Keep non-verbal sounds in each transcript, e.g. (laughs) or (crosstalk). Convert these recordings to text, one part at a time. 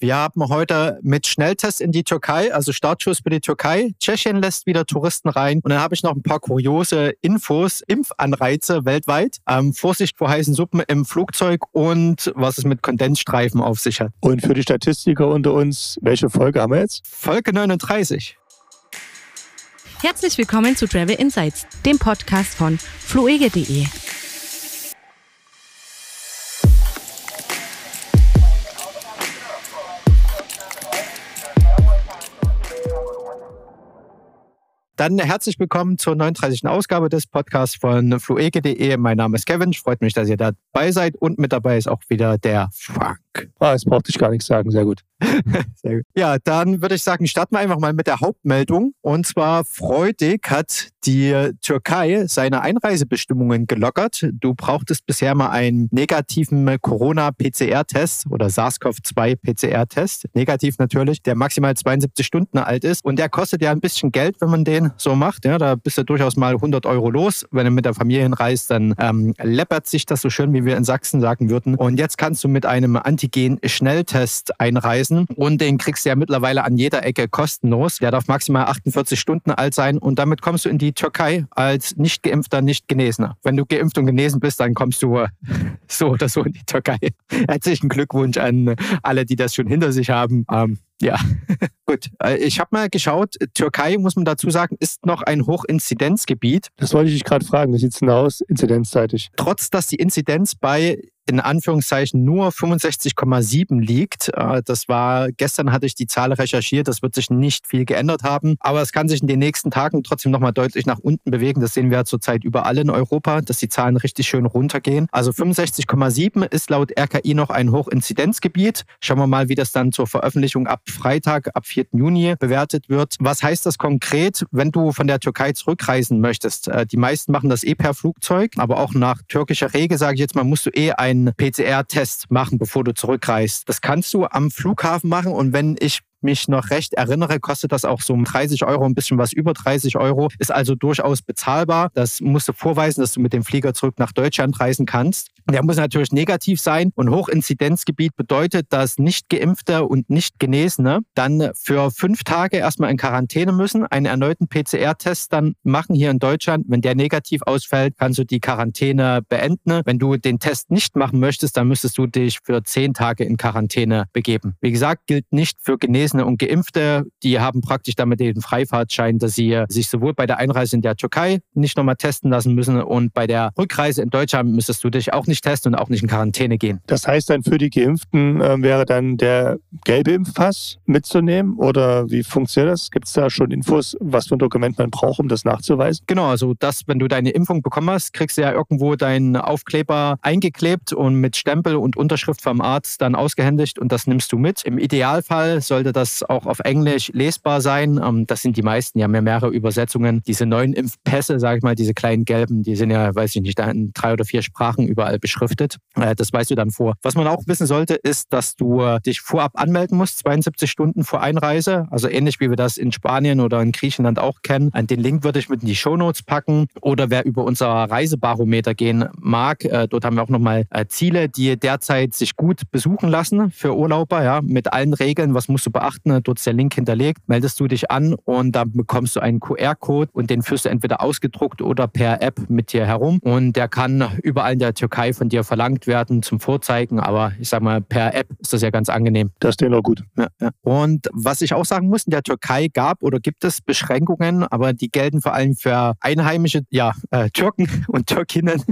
Wir haben heute mit Schnelltest in die Türkei, also Startschuss für die Türkei. Tschechien lässt wieder Touristen rein. Und dann habe ich noch ein paar kuriose Infos, Impfanreize weltweit. Ähm, Vorsicht vor heißen Suppen im Flugzeug und was es mit Kondensstreifen auf sich hat. Und für die Statistiker unter uns, welche Folge haben wir jetzt? Folge 39. Herzlich willkommen zu Travel Insights, dem Podcast von fluege.de. Dann herzlich willkommen zur 39. Ausgabe des Podcasts von fluege.de. Mein Name ist Kevin. Freut mich, dass ihr dabei seid. Und mit dabei ist auch wieder der Frank. Ah, jetzt brauchte ich gar nichts sagen. Sehr gut. (laughs) Sehr gut. Ja, dann würde ich sagen, starten wir einfach mal mit der Hauptmeldung. Und zwar freudig hat die Türkei seine Einreisebestimmungen gelockert. Du brauchtest bisher mal einen negativen Corona-PCR-Test oder SARS-CoV-2-PCR-Test. Negativ natürlich, der maximal 72 Stunden alt ist. Und der kostet ja ein bisschen Geld, wenn man den so macht. Ja, da bist du durchaus mal 100 Euro los. Wenn du mit der Familie hinreist, dann ähm, läppert sich das so schön, wie wir in Sachsen sagen würden. Und jetzt kannst du mit einem Antigen-Schnelltest einreisen und den kriegst du ja mittlerweile an jeder Ecke kostenlos. Der darf maximal 48 Stunden alt sein und damit kommst du in die Türkei als nicht geimpfter, nicht Genesener. Wenn du geimpft und genesen bist, dann kommst du (laughs) so oder so in die Türkei. (laughs) Herzlichen Glückwunsch an alle, die das schon hinter sich haben. Ähm, ja, (laughs) gut. Äh, ich habe mal geschaut, Türkei, muss man dazu sagen, ist noch ein Hochinzidenzgebiet. Das wollte ich dich gerade fragen. Wie sieht es denn aus, inzidenzzeitig? Trotz, dass die Inzidenz bei in Anführungszeichen nur 65,7 liegt. Äh, das war, gestern hatte ich die Zahl recherchiert, das wird sich nicht viel geändert haben, aber es kann sich in den nächsten Tagen trotzdem nochmal deutlich nach unten bewegen. Das sehen wir zurzeit überall in Europa, dass die Zahlen richtig schön runtergehen. Also 65,7 ist laut RKI noch ein Hochinzidenzgebiet. Schauen wir mal, wie das dann zur Veröffentlichung ab Freitag, ab 4. Juni bewertet wird. Was heißt das konkret, wenn du von der Türkei zurückreisen möchtest? Äh, die meisten machen das eh per Flugzeug, aber auch nach türkischer Regel, sage ich jetzt mal, musst du eh ein einen PCR-Test machen, bevor du zurückreist. Das kannst du am Flughafen machen und wenn ich mich noch recht erinnere, kostet das auch so um 30 Euro, ein bisschen was über 30 Euro, ist also durchaus bezahlbar. Das musst du vorweisen, dass du mit dem Flieger zurück nach Deutschland reisen kannst. Der muss natürlich negativ sein und Hochinzidenzgebiet bedeutet, dass nicht geimpfte und nicht Genesene dann für fünf Tage erstmal in Quarantäne müssen, einen erneuten PCR-Test dann machen hier in Deutschland. Wenn der negativ ausfällt, kannst du die Quarantäne beenden. Wenn du den Test nicht machen möchtest, dann müsstest du dich für zehn Tage in Quarantäne begeben. Wie gesagt, gilt nicht für Genesene und Geimpfte. Die haben praktisch damit den Freifahrtschein, dass sie sich sowohl bei der Einreise in der Türkei nicht nochmal testen lassen müssen und bei der Rückreise in Deutschland müsstest du dich auch nicht nicht testen und auch nicht in Quarantäne gehen. Das heißt dann für die Geimpften äh, wäre dann der gelbe Impfpass mitzunehmen oder wie funktioniert das? Gibt es da schon Infos, was für ein Dokument man braucht, um das nachzuweisen? Genau, also das, wenn du deine Impfung bekommen hast, kriegst du ja irgendwo deinen Aufkleber eingeklebt und mit Stempel und Unterschrift vom Arzt dann ausgehändigt und das nimmst du mit. Im Idealfall sollte das auch auf Englisch lesbar sein. Ähm, das sind die meisten, ja mehrere Übersetzungen. Diese neuen Impfpässe, sage ich mal, diese kleinen gelben, die sind ja, weiß ich nicht, da in drei oder vier Sprachen überall beschriftet. Äh, das weißt du dann vor. Was man auch wissen sollte, ist, dass du äh, dich vorab anmelden musst, 72 Stunden vor Einreise. Also ähnlich wie wir das in Spanien oder in Griechenland auch kennen. Den Link würde ich mit in die Shownotes packen. Oder wer über unser Reisebarometer gehen mag, äh, dort haben wir auch nochmal Ziele, die derzeit sich gut besuchen lassen für Urlauber, ja, mit allen Regeln. Was musst du beachten? Dort ist der Link hinterlegt. Meldest du dich an und dann bekommst du einen QR-Code und den führst du entweder ausgedruckt oder per App mit dir herum. Und der kann überall in der Türkei von dir verlangt werden zum Vorzeigen. Aber ich sag mal, per App ist das ja ganz angenehm. Das ist dennoch gut. Ja, ja. Und was ich auch sagen muss, in der Türkei gab oder gibt es Beschränkungen, aber die gelten vor allem für einheimische ja, äh, Türken (laughs) und Türkinnen.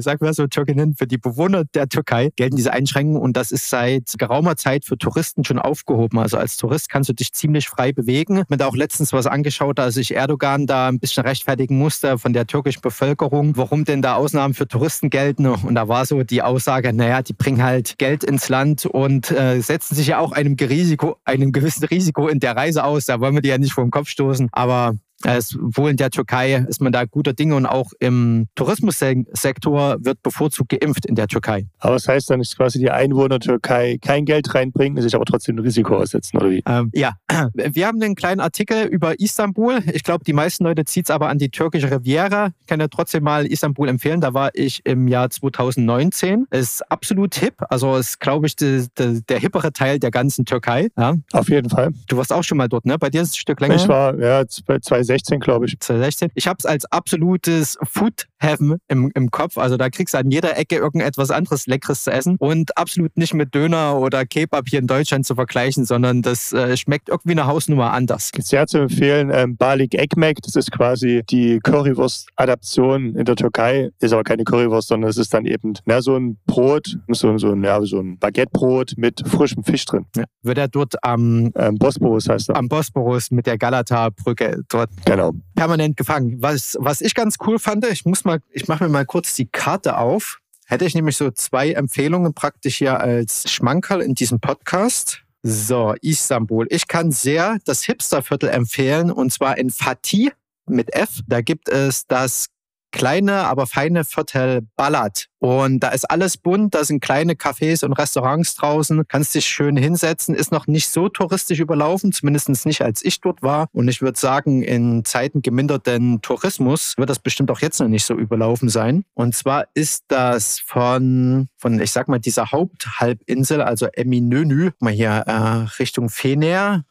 Sag mal so, Türkinnen, für die Bewohner der Türkei gelten diese Einschränkungen und das ist seit geraumer Zeit für Touristen schon aufgehoben. Also als Tourist kannst du dich ziemlich frei bewegen. Mir da auch letztens was angeschaut, als ich Erdogan da ein bisschen rechtfertigen musste von der türkischen Bevölkerung, warum denn da Ausnahmen für Touristen gelten. Und da war so die Aussage, naja, die bringen halt Geld ins Land und äh, setzen sich ja auch einem Risiko, einem gewissen Risiko in der Reise aus. Da wollen wir die ja nicht vor den Kopf stoßen. Aber Es, wohl in der Türkei ist man da guter Dinge und auch im Tourismussektor wird bevorzugt geimpft in der Türkei. Aber das heißt dann, dass quasi die Einwohner der Türkei kein Geld reinbringen, sich aber trotzdem ein Risiko aussetzen, oder wie? Ähm, ja, wir haben einen kleinen Artikel über Istanbul. Ich glaube, die meisten Leute zieht es aber an die türkische Riviera. Ich kann ja trotzdem mal Istanbul empfehlen. Da war ich im Jahr 2019. Ist absolut hip. Also ist, glaube ich, die, die, der hippere Teil der ganzen Türkei. Ja. Auf jeden Fall. Du warst auch schon mal dort, ne? Bei dir ist es ein Stück länger. Ich war, ja, 2016, glaube ich. 2016. Ich habe es als absolutes Food Heaven im, im Kopf. Also da kriegst du an jeder Ecke irgendetwas anderes Leckeres zu essen und absolut nicht mit Döner oder Kebab hier in Deutschland zu vergleichen, sondern das äh, schmeckt irgendwie eine Hausnummer anders. Sehr zu empfehlen, ähm, Balik Ekmek, das ist quasi die Currywurst-Adaption in der Türkei. Ist aber keine Currywurst, sondern es ist dann eben na, so ein Brot, so, so, ein, ja, so ein Baguettebrot mit frischem Fisch drin. Ja. Wird er dort am ähm, Bosporus heißt er. Am Bosporus mit der Galata-Brücke dort genau. permanent gefangen. Was, was ich ganz cool fand, ich muss mal, ich mache mir mal kurz die Karte auf. Hätte ich nämlich so zwei Empfehlungen praktisch hier als Schmankerl in diesem Podcast. So, Istanbul. Ich kann sehr das Hipsterviertel empfehlen und zwar in Fatih mit F. Da gibt es das kleine, aber feine Viertel ballert. Und da ist alles bunt, da sind kleine Cafés und Restaurants draußen, kannst dich schön hinsetzen, ist noch nicht so touristisch überlaufen, zumindest nicht als ich dort war. Und ich würde sagen, in Zeiten geminderten Tourismus wird das bestimmt auch jetzt noch nicht so überlaufen sein. Und zwar ist das von, von ich sag mal, dieser Haupthalbinsel, also Eminönü, mal hier äh, Richtung Fener,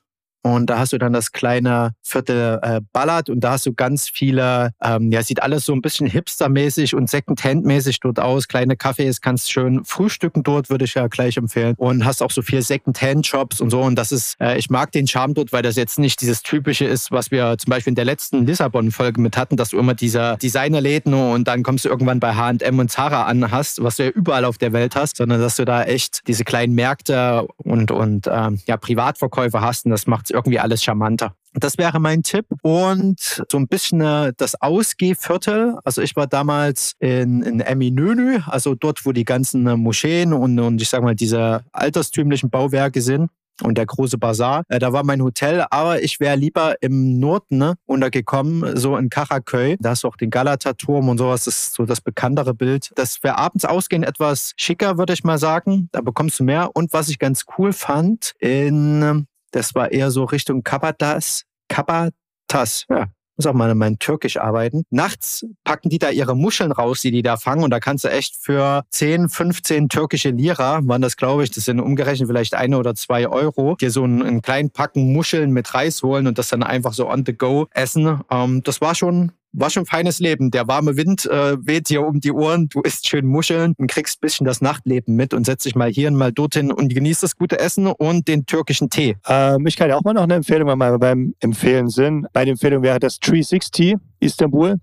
und da hast du dann das kleine Viertel äh, Ballard und da hast du ganz viele, ähm, ja, sieht alles so ein bisschen hipstermäßig und Second-Hand-mäßig dort aus. Kleine Cafés, kannst schön frühstücken dort, würde ich ja gleich empfehlen. Und hast auch so viel Second-Hand-Shops und so. Und das ist, äh, ich mag den Charme dort, weil das jetzt nicht dieses Typische ist, was wir zum Beispiel in der letzten Lissabon-Folge mit hatten, dass du immer diese Designerläden und dann kommst du irgendwann bei H&M und Zara an hast, was du ja überall auf der Welt hast, sondern dass du da echt diese kleinen Märkte und, und ähm, ja, Privatverkäufe hast und das macht irgendwie alles charmanter. Das wäre mein Tipp. Und so ein bisschen äh, das Ausgehviertel. Also ich war damals in, in Eminönü, also dort, wo die ganzen äh, Moscheen und, und ich sag mal diese alterstümlichen Bauwerke sind und der große Bazar. Äh, da war mein Hotel, aber ich wäre lieber im Norden ne, untergekommen, so in Karaköy. Da hast du auch den Galata-Turm und sowas, das ist so das bekanntere Bild. Das wäre abends ausgehen etwas schicker, würde ich mal sagen. Da bekommst du mehr. Und was ich ganz cool fand, in das war eher so Richtung Kabatas. Kabatas, ja. Muss auch mal in meinem Türkisch arbeiten. Nachts packen die da ihre Muscheln raus, die die da fangen. Und da kannst du echt für 10, 15 türkische Lira, waren das glaube ich, das sind umgerechnet vielleicht eine oder zwei Euro, dir so einen, einen kleinen Packen Muscheln mit Reis holen und das dann einfach so on the go essen. Ähm, das war schon war schon feines Leben. Der warme Wind äh, weht dir um die Ohren, du isst schön Muscheln und kriegst ein bisschen das Nachtleben mit und setzt dich mal hier und mal dorthin und genießt das gute Essen und den türkischen Tee. Ähm, ich kann ja auch mal noch eine Empfehlung, wenn wir beim Empfehlen sind. Bei der Empfehlung wäre das 360 Istanbul.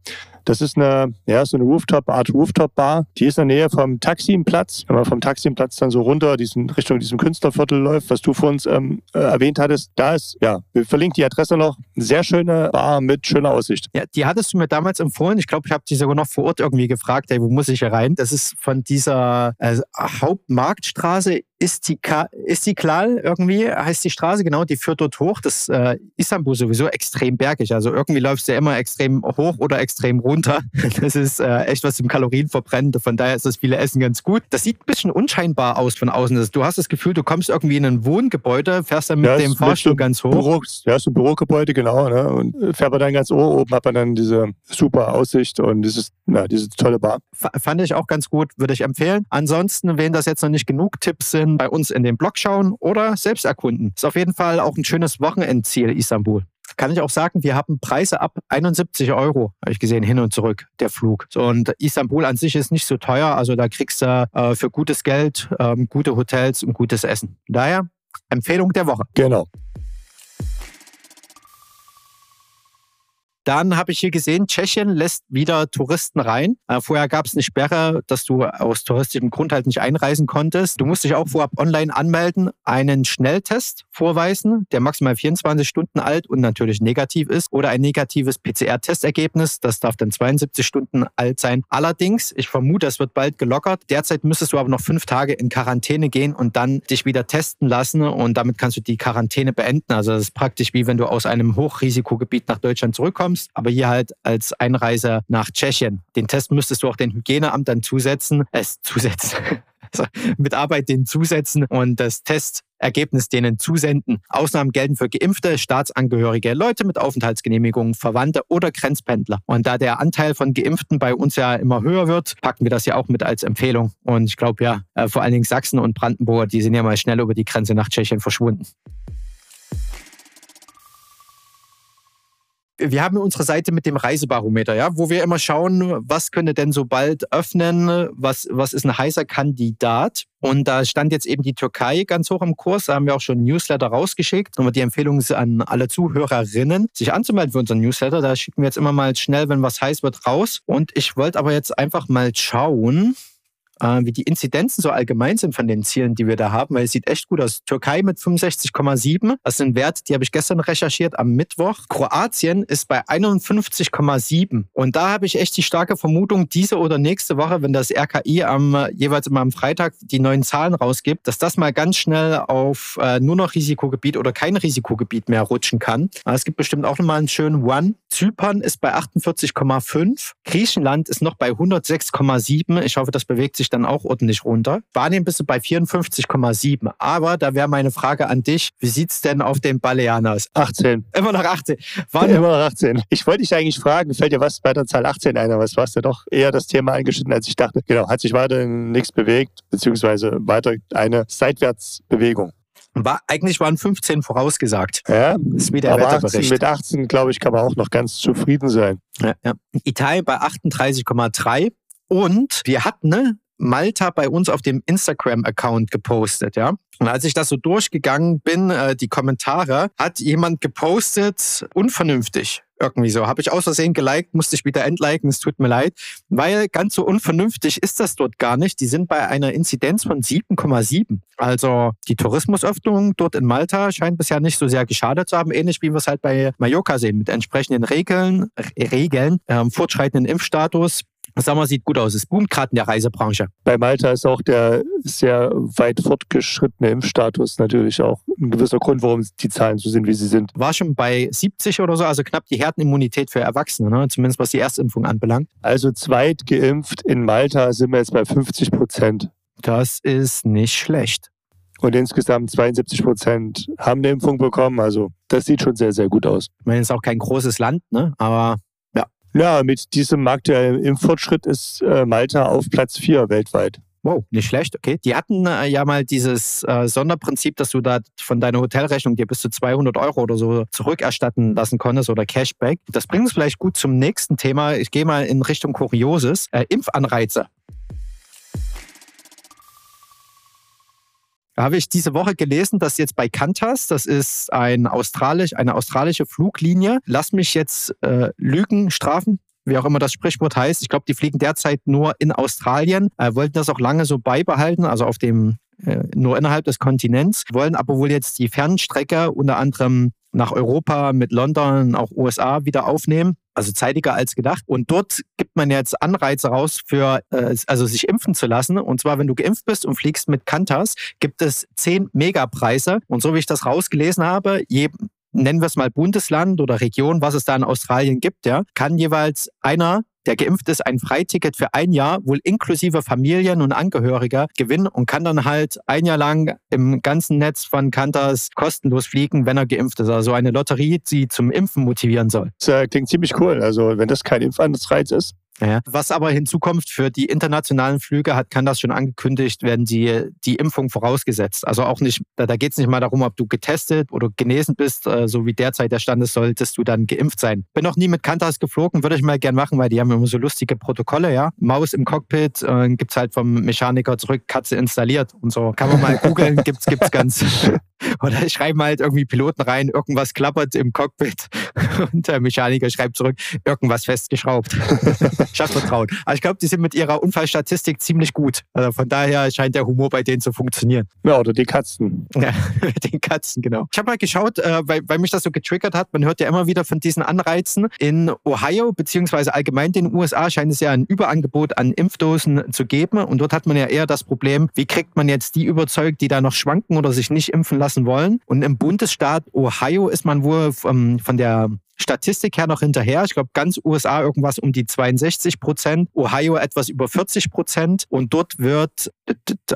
Das ist eine, ja, so eine Rooftop, Art Rooftop-Bar. Die ist in der Nähe vom Taximplatz. Wenn man vom Taximplatz dann so runter diesen, Richtung diesem Künstlerviertel läuft, was du vor uns ähm, äh, erwähnt hattest, da ist, ja, wir verlinken die Adresse noch. Sehr schöne Bar mit schöner Aussicht. Ja, die hattest du mir damals empfohlen. Ich glaube, ich habe dich sogar noch vor Ort irgendwie gefragt, hey, wo muss ich hier rein? Das ist von dieser äh, Hauptmarktstraße Istika, Istiklal irgendwie heißt die Straße, genau, die führt dort hoch. Das äh, Istanbul sowieso extrem bergig. Also irgendwie läufst du ja immer extrem hoch oder extrem runter. (laughs) Das ist äh, echt was zum Kalorienverbrennen. Von daher ist das viele Essen ganz gut. Das sieht ein bisschen unscheinbar aus von außen. Du hast das Gefühl, du kommst irgendwie in ein Wohngebäude, fährst dann mit ja, dem Fahrstuhl ganz hoch. Büro, ja, so ein Bürogebäude, genau. Ne? Und fährt man dann ganz oben, oben hat man dann diese super Aussicht und dieses, ja, diese tolle Bar. F fand ich auch ganz gut, würde ich empfehlen. Ansonsten, wenn das jetzt noch nicht genug Tipps sind, bei uns in den Blog schauen oder selbst erkunden. Ist auf jeden Fall auch ein schönes Wochenendziel, Istanbul. Kann ich auch sagen, wir haben Preise ab 71 Euro, habe ich gesehen, hin und zurück, der Flug. Und Istanbul an sich ist nicht so teuer, also da kriegst du äh, für gutes Geld ähm, gute Hotels und gutes Essen. Daher Empfehlung der Woche. Genau. Dann habe ich hier gesehen, Tschechien lässt wieder Touristen rein. Äh, vorher gab es eine Sperre, dass du aus touristischem Grund halt nicht einreisen konntest. Du musst dich auch vorab online anmelden, einen Schnelltest vorweisen, der maximal 24 Stunden alt und natürlich negativ ist, oder ein negatives PCR-Testergebnis. Das darf dann 72 Stunden alt sein. Allerdings, ich vermute, es wird bald gelockert. Derzeit müsstest du aber noch fünf Tage in Quarantäne gehen und dann dich wieder testen lassen und damit kannst du die Quarantäne beenden. Also das ist praktisch wie wenn du aus einem Hochrisikogebiet nach Deutschland zurückkommst ankommst, aber hier halt als Einreise nach Tschechien. Den Test müsstest du auch dem Hygieneamt dann zusetzen, es zusetzen, (laughs) also mit Arbeit den zusetzen und das Testergebnis denen zusenden. Ausnahmen gelten für geimpfte, Staatsangehörige, Leute mit Aufenthaltsgenehmigungen, Verwandte oder Grenzpendler. Und da der Anteil von Geimpften bei uns ja immer höher wird, packen wir das ja auch mit als Empfehlung. Und ich glaube ja, äh, vor allen Dingen Sachsen und Brandenburger, die sind ja mal schnell über die Grenze nach Tschechien verschwunden. Wir haben unsere Seite mit dem Reisebarometer, ja, wo wir immer schauen, was könnte denn so bald öffnen, was, was ist ein heißer Kandidat. Und da stand jetzt eben die Türkei ganz hoch im Kurs. Da haben wir auch schon Newsletter rausgeschickt. Nochmal die Empfehlung an alle Zuhörerinnen, sich anzumelden für unseren Newsletter. Da schicken wir jetzt immer mal schnell, wenn was heiß wird, raus. Und ich wollte aber jetzt einfach mal schauen, äh, wie die Inzidenzen so allgemein sind von den Zielen, die wir da haben, weil es sieht echt gut aus. Türkei mit 65,7, das sind Werte, die habe ich gestern recherchiert am Mittwoch. Kroatien ist bei 51,7 und da habe ich echt die starke Vermutung, diese oder nächste Woche, wenn das RKI am jeweils immer am Freitag die neuen Zahlen rausgibt, dass das mal ganz schnell auf äh, nur noch Risikogebiet oder kein Risikogebiet mehr rutschen kann. Es gibt bestimmt auch nochmal einen schönen One. Zypern ist bei 48,5. Griechenland ist noch bei 106,7. Ich hoffe, das bewegt sich dann auch ordentlich runter. Spanien bist du bei 54,7. Aber da wäre meine Frage an dich, wie sieht es denn auf den Balearen aus? 18. Immer noch 18. War Immer noch 18. Ich wollte dich eigentlich fragen, fällt dir was bei der Zahl 18 ein, aber es warst ja doch eher das Thema eingeschnitten, als ich dachte. Genau, hat sich weiter nichts bewegt, beziehungsweise weiter eine Seitwärtsbewegung. War, eigentlich waren 15 vorausgesagt. Ja, ist wie der aber 18, mit 18, glaube ich, kann man auch noch ganz zufrieden sein. Ja, ja. Italien bei 38,3 und wir hatten ne, Malta bei uns auf dem Instagram-Account gepostet, ja. Und als ich das so durchgegangen bin, äh, die Kommentare, hat jemand gepostet, unvernünftig. Irgendwie so. Habe ich aus Versehen geliked, musste ich wieder entliken, es tut mir leid. Weil ganz so unvernünftig ist das dort gar nicht. Die sind bei einer Inzidenz von 7,7. Also die Tourismusöffnung dort in Malta scheint bisher nicht so sehr geschadet zu haben. Ähnlich wie wir es halt bei Mallorca sehen, mit entsprechenden Regeln, Regeln ähm, fortschreitenden Impfstatus, Sag mal, sieht gut aus. Es boomt gerade in der Reisebranche. Bei Malta ist auch der sehr weit fortgeschrittene Impfstatus natürlich auch ein gewisser Grund, warum die Zahlen so sind, wie sie sind. War schon bei 70 oder so, also knapp die Herdenimmunität für Erwachsene, ne? zumindest was die Erstimpfung anbelangt. Also zweit geimpft in Malta sind wir jetzt bei 50 Prozent. Das ist nicht schlecht. Und insgesamt 72 Prozent haben eine Impfung bekommen. Also das sieht schon sehr, sehr gut aus. Ich meine, es ist auch kein großes Land, ne? aber ja, mit diesem aktuellen Impffortschritt ist äh, Malta auf Platz 4 weltweit. Wow, nicht schlecht, okay. Die hatten äh, ja mal dieses äh, Sonderprinzip, dass du da von deiner Hotelrechnung dir bis zu 200 Euro oder so zurückerstatten lassen konntest oder Cashback. Das bringt uns vielleicht gut zum nächsten Thema. Ich gehe mal in Richtung Kurioses. Äh, Impfanreize. Habe ich diese Woche gelesen, dass jetzt bei Qantas, das ist ein australisch, eine australische Fluglinie, lass mich jetzt äh, Lügen strafen, wie auch immer das Sprichwort heißt. Ich glaube, die fliegen derzeit nur in Australien, äh, wollten das auch lange so beibehalten, also auf dem äh, nur innerhalb des Kontinents, wollen aber wohl jetzt die Fernstrecke unter anderem nach Europa mit London, auch USA wieder aufnehmen also zeitiger als gedacht. Und dort gibt man jetzt Anreize raus für, äh, also sich impfen zu lassen. Und zwar, wenn du geimpft bist und fliegst mit Kantas, gibt es 10 Megapreise. Und so wie ich das rausgelesen habe, je, nennen wir es mal Bundesland oder Region, was es da in Australien gibt, ja, kann jeweils einer der geimpft ist, ein Freiticket für ein Jahr, wohl inklusive Familien und Angehöriger, gewinnen und kann dann halt ein Jahr lang im ganzen Netz von Kantas kostenlos fliegen, wenn er geimpft ist. Also eine Lotterie, die zum Impfen motivieren soll. Das klingt ziemlich cool. Also wenn das kein Impfanreiz ist, ja. Was aber hinzukommt, für die internationalen Flüge hat, kann das schon angekündigt werden, die, die Impfung vorausgesetzt. Also auch nicht, da, da geht es nicht mal darum, ob du getestet oder genesen bist, äh, so wie derzeit der Stand ist, solltest du dann geimpft sein. Bin noch nie mit Kantas geflogen, würde ich mal gern machen, weil die haben immer so lustige Protokolle, ja. Maus im Cockpit, äh, gibt es halt vom Mechaniker zurück, Katze installiert und so. Kann man mal googeln, gibt's, gibt's ganz. (laughs) Oder schreiben halt irgendwie Piloten rein, irgendwas klappert im Cockpit (laughs) und der Mechaniker schreibt zurück, irgendwas festgeschraubt. (laughs) Schafft Vertrauen. Aber ich glaube, die sind mit ihrer Unfallstatistik ziemlich gut. Also von daher scheint der Humor bei denen zu funktionieren. Ja, oder die Katzen. Ja, (laughs) den Katzen, genau. Ich habe mal geschaut, äh, weil, weil mich das so getriggert hat. Man hört ja immer wieder von diesen Anreizen. In Ohio, beziehungsweise allgemein den USA, scheint es ja ein Überangebot an Impfdosen zu geben. Und dort hat man ja eher das Problem, wie kriegt man jetzt die überzeugt, die da noch schwanken oder sich nicht impfen lassen wollen. Und im Bundesstaat Ohio ist man wohl von der Statistik her noch hinterher. Ich glaube, ganz USA irgendwas um die 62 Prozent, Ohio etwas über 40 Prozent. Und dort wird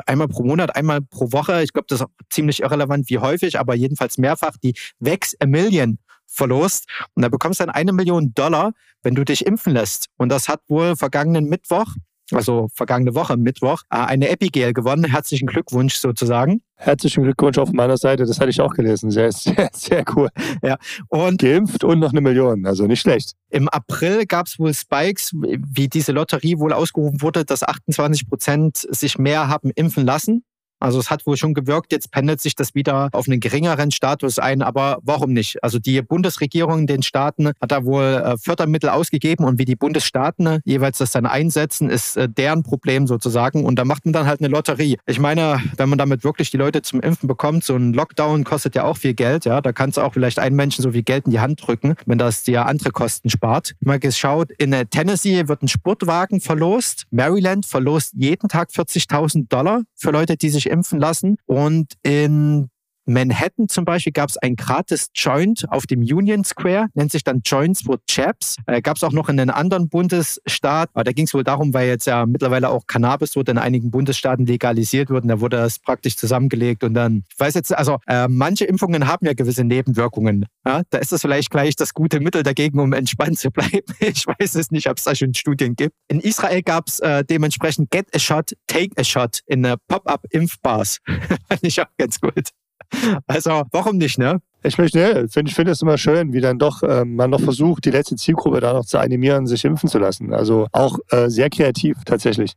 einmal pro Monat, einmal pro Woche, ich glaube, das ist ziemlich irrelevant wie häufig, aber jedenfalls mehrfach die Vex a Million verlost. Und da bekommst du dann eine Million Dollar, wenn du dich impfen lässt. Und das hat wohl vergangenen Mittwoch also vergangene Woche Mittwoch, äh, eine Epigel gewonnen. Herzlichen Glückwunsch sozusagen. Herzlichen Glückwunsch auf meiner Seite, das hatte ich auch gelesen. Sehr, sehr, sehr cool. Ja. Und Geimpft und noch eine Million, also nicht schlecht. Im April gab es wohl Spikes, wie diese Lotterie wohl ausgerufen wurde, dass 28 Prozent sich mehr haben impfen lassen. Also es hat wohl schon gewirkt, jetzt pendelt sich das wieder auf einen geringeren Status ein, aber warum nicht? Also die Bundesregierung den Staaten hat da wohl äh, Fördermittel ausgegeben und wie die Bundesstaaten jeweils das dann einsetzen, ist äh, deren Problem sozusagen und da macht man dann halt eine Lotterie. Ich meine, wenn man damit wirklich die Leute zum Impfen bekommt, so ein Lockdown kostet ja auch viel Geld, ja, da kannst du auch vielleicht einen Menschen so viel Geld in die Hand drücken, wenn das dir andere Kosten spart. Mal geschaut, in äh, Tennessee wird ein Sportwagen verlost, Maryland verlost jeden Tag 40.000 Dollar für Leute, die sich impfen lassen. Und in Manhattan zum Beispiel gab es ein gratis Joint auf dem Union Square, nennt sich dann Joints for Chaps. Äh, gab es auch noch in einem anderen Bundesstaat, aber da ging es wohl darum, weil jetzt ja mittlerweile auch Cannabis dort in einigen Bundesstaaten legalisiert wird und da wurde das praktisch zusammengelegt und dann, ich weiß jetzt, also äh, manche Impfungen haben ja gewisse Nebenwirkungen. Ja? Da ist das vielleicht gleich das gute Mittel dagegen, um entspannt zu (laughs) bleiben. Ich weiß es nicht, ob es da schon Studien gibt. In Israel gab es äh, dementsprechend Get a Shot, Take a Shot in äh, Pop-up-Impfbars. (laughs) Fand ich auch ganz gut. (laughs) Also, warum nicht, ne? Ich möchte, ne, finde ich finde es immer schön, wie dann doch äh, man noch versucht, die letzte Zielgruppe da noch zu animieren, sich impfen zu lassen. Also auch äh, sehr kreativ tatsächlich.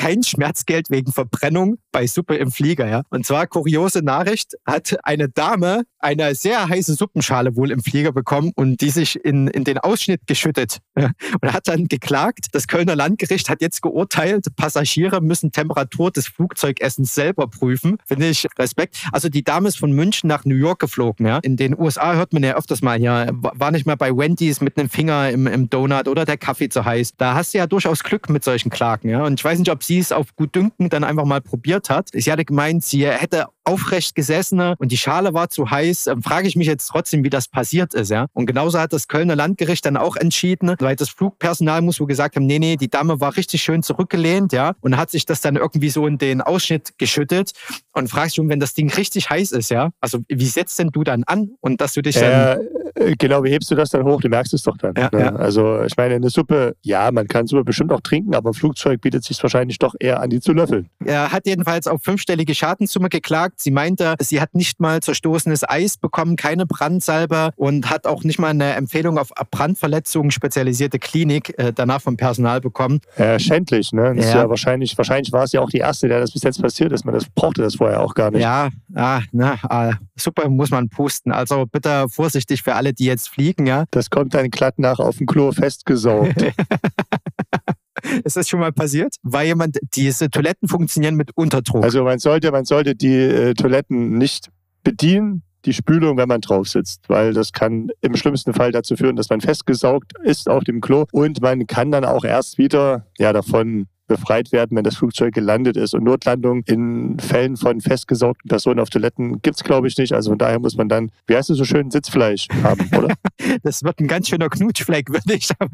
Kein Schmerzgeld wegen Verbrennung bei Suppe im Flieger. Ja? Und zwar kuriose Nachricht, hat eine Dame eine sehr heiße Suppenschale wohl im Flieger bekommen und die sich in, in den Ausschnitt geschüttet. Ja? Und hat dann geklagt, das Kölner Landgericht hat jetzt geurteilt, Passagiere müssen Temperatur des Flugzeugessens selber prüfen. Finde ich Respekt. Also die Dame ist von München nach New York geflogen. Ja? In den USA hört man ja öfters mal hier, war nicht mal bei Wendy's mit einem Finger im, im Donut oder der Kaffee zu heiß. Da hast du ja durchaus Glück mit solchen Klagen. Ja? Und ich weiß nicht, ob sie es auf gut Dünken dann einfach mal probiert hat. Sie hatte gemeint, sie hätte aufrecht gesessen und die Schale war zu heiß. Ähm, frage ich mich jetzt trotzdem, wie das passiert ist. Ja? Und genauso hat das Kölner Landgericht dann auch entschieden, weil das Flugpersonal muss wohl gesagt haben, nee, nee, die Dame war richtig schön zurückgelehnt ja, und hat sich das dann irgendwie so in den Ausschnitt geschüttet und fragst schon, wenn das Ding richtig heiß ist, ja, also wie setzt denn du dann an und dass du dich dann... Äh, genau, wie hebst du das dann hoch? Du merkst es doch dann. Ja, ne? ja. Also ich meine, eine Suppe, ja, man kann Suppe bestimmt auch trinken, aber im Flugzeug bietet sich wahrscheinlich doch eher an, die zu löffeln. Er hat jedenfalls auf fünfstellige Schadenssumme geklagt. Sie meinte, sie hat nicht mal zerstoßenes Eis bekommen, keine Brandsalbe und hat auch nicht mal eine Empfehlung auf Brandverletzungen spezialisierte Klinik äh, danach vom Personal bekommen. Ja, schändlich, ne? Ja. ja. wahrscheinlich, wahrscheinlich war es ja auch die erste, der das bis jetzt passiert ist. Man das brauchte das vorher auch gar nicht. Ja, ah, na, ah, super muss man pusten. Also bitte vorsichtig für alle, die jetzt fliegen, ja. Das kommt dann glatt nach auf dem Klo festgesaugt. (laughs) (laughs) Ist das schon mal passiert? Weil jemand, diese Toiletten funktionieren mit Unterdruck. Also man sollte, man sollte die äh, Toiletten nicht bedienen, die Spülung, wenn man drauf sitzt, weil das kann im schlimmsten Fall dazu führen, dass man festgesaugt ist auf dem Klo und man kann dann auch erst wieder ja, davon befreit werden, wenn das Flugzeug gelandet ist. Und Notlandung in Fällen von festgesaugten Personen auf Toiletten gibt es, glaube ich, nicht. Also von daher muss man dann, wie heißt es so schön, Sitzfleisch haben, oder? (laughs) das wird ein ganz schöner Knutschfleck, würde ich sagen.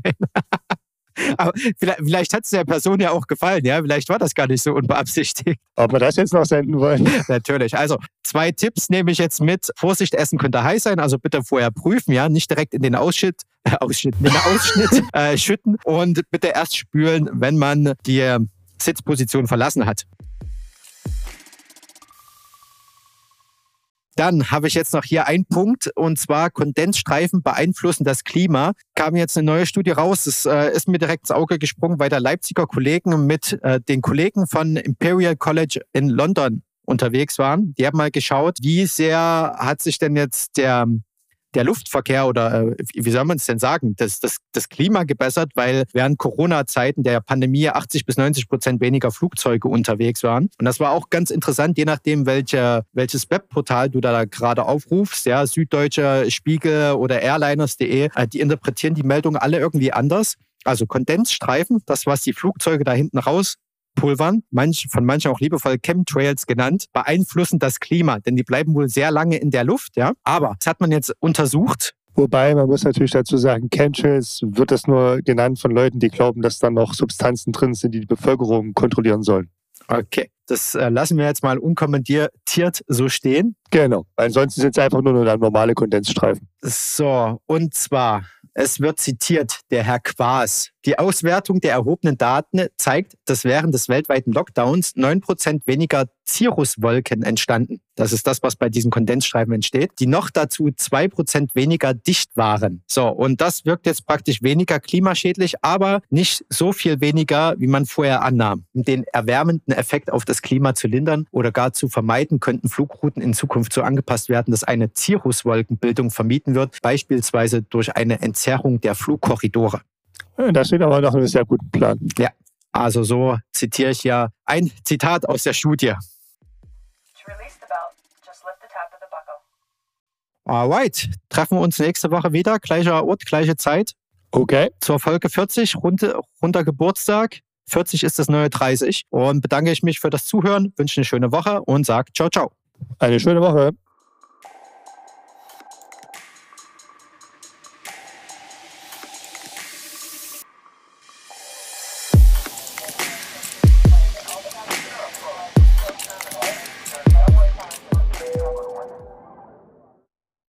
Aber vielleicht, vielleicht hat es der Person ja auch gefallen, ja. Vielleicht war das gar nicht so unbeabsichtigt. Ob wir das jetzt noch senden wollen? (laughs) Natürlich. Also zwei Tipps nehme ich jetzt mit. Vorsicht, Essen könnte heiß sein, also bitte vorher prüfen, ja. Nicht direkt in den Ausschnitt, äh, Ausschnitt, in den Ausschnitt (laughs) äh, schütten und bitte erst spülen, wenn man die Sitzposition verlassen hat. Dann habe ich jetzt noch hier einen Punkt und zwar Kondensstreifen beeinflussen das Klima. Kam jetzt eine neue Studie raus, das äh, ist mir direkt ins Auge gesprungen, weil der Leipziger Kollegen mit äh, den Kollegen von Imperial College in London unterwegs waren. Die haben mal geschaut, wie sehr hat sich denn jetzt der der Luftverkehr oder äh, wie soll man es denn sagen, das, das, das Klima gebessert, weil während Corona-Zeiten der Pandemie 80 bis 90 Prozent weniger Flugzeuge unterwegs waren. Und das war auch ganz interessant, je nachdem, welche, welches Webportal du da gerade aufrufst, ja, Süddeutsche, Spiegel oder Airliners.de, äh, die interpretieren die Meldungen alle irgendwie anders. Also Kondensstreifen, das, was die Flugzeuge da hinten raus Pulvern, manch, von manchen auch liebevoll Chemtrails genannt, beeinflussen das Klima, denn die bleiben wohl sehr lange in der Luft. Ja? Aber das hat man jetzt untersucht Wobei, man muss natürlich dazu sagen, Chemtrails wird das nur genannt von Leuten, die glauben, dass da noch Substanzen drin sind, die die Bevölkerung kontrollieren sollen. Okay, das äh, lassen wir jetzt mal unkommentiert so stehen. Genau, ansonsten sind es einfach nur noch normale Kondensstreifen. So, und zwar es wird zitiert, der Herr Quaas. Die Auswertung der erhobenen Daten zeigt, dass während des weltweiten Lockdowns 9% weniger Cirruswolken entstanden. Das ist das, was bei diesen Kondensstreifen entsteht, die noch dazu 2% weniger dicht waren. So, und das wirkt jetzt praktisch weniger klimaschädlich, aber nicht so viel weniger, wie man vorher annahm. Um den erwärmenden Effekt auf das Klima zu lindern oder gar zu vermeiden, könnten Flugrouten in Zukunft so angepasst werden, dass eine Cirruswolkenbildung vermieden wird, beispielsweise durch eine Entzündung Verzerrung der Flugkorridore. Das steht aber nach einem sehr guten Plan. Ja, also so zitiere ich ja ein Zitat aus der Studie. Alright, treffen wir uns nächste Woche wieder, gleicher Ort, gleiche Zeit. Okay. Zur Folge 40, runter, runter Geburtstag. 40 ist das neue 30. Und bedanke ich mich für das Zuhören, wünsche eine schöne Woche und sage ciao, ciao. Eine schöne Woche.